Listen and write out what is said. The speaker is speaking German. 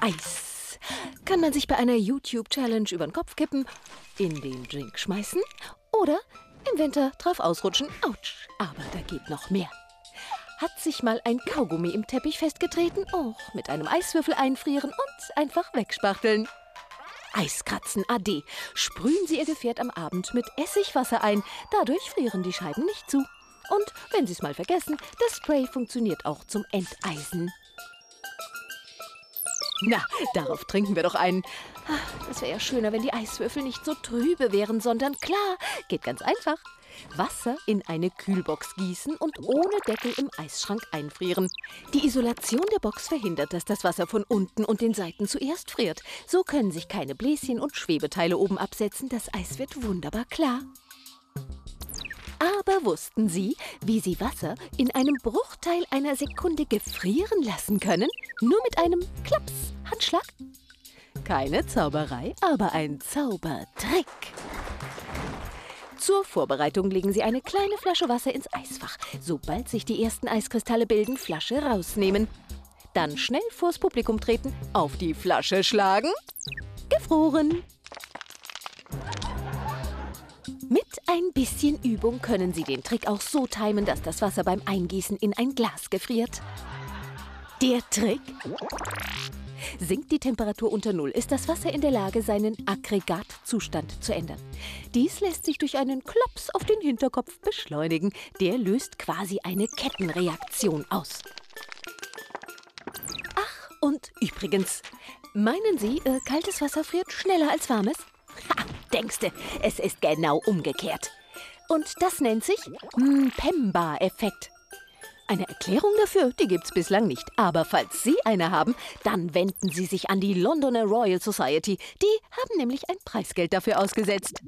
Eis. Kann man sich bei einer YouTube-Challenge über den Kopf kippen, in den Drink schmeißen oder im Winter drauf ausrutschen. Autsch, aber da geht noch mehr. Hat sich mal ein Kaugummi im Teppich festgetreten? Och, mit einem Eiswürfel einfrieren und einfach wegspachteln. Eiskratzen AD. Sprühen Sie Ihr Gefährt am Abend mit Essigwasser ein. Dadurch frieren die Scheiben nicht zu. Und wenn Sie es mal vergessen, das Spray funktioniert auch zum Enteisen. Na, darauf trinken wir doch einen. Das wäre ja schöner, wenn die Eiswürfel nicht so trübe wären, sondern klar. Geht ganz einfach. Wasser in eine Kühlbox gießen und ohne Deckel im Eisschrank einfrieren. Die Isolation der Box verhindert, dass das Wasser von unten und den Seiten zuerst friert. So können sich keine Bläschen und Schwebeteile oben absetzen. Das Eis wird wunderbar klar. Aber wussten Sie, wie Sie Wasser in einem Bruchteil einer Sekunde gefrieren lassen können? Nur mit einem Klaps, Handschlag? Keine Zauberei, aber ein Zaubertrick. Zur Vorbereitung legen Sie eine kleine Flasche Wasser ins Eisfach. Sobald sich die ersten Eiskristalle bilden, Flasche rausnehmen. Dann schnell vors Publikum treten, auf die Flasche schlagen. Gefroren. Ein bisschen Übung können Sie den Trick auch so timen, dass das Wasser beim Eingießen in ein Glas gefriert. Der Trick? Sinkt die Temperatur unter Null, ist das Wasser in der Lage, seinen Aggregatzustand zu ändern. Dies lässt sich durch einen Klops auf den Hinterkopf beschleunigen. Der löst quasi eine Kettenreaktion aus. Ach, und übrigens, meinen Sie, äh, kaltes Wasser friert schneller als warmes? Denkste, es ist genau umgekehrt. Und das nennt sich Mpemba-Effekt. Eine Erklärung dafür, die gibt's bislang nicht. Aber falls Sie eine haben, dann wenden Sie sich an die Londoner Royal Society. Die haben nämlich ein Preisgeld dafür ausgesetzt.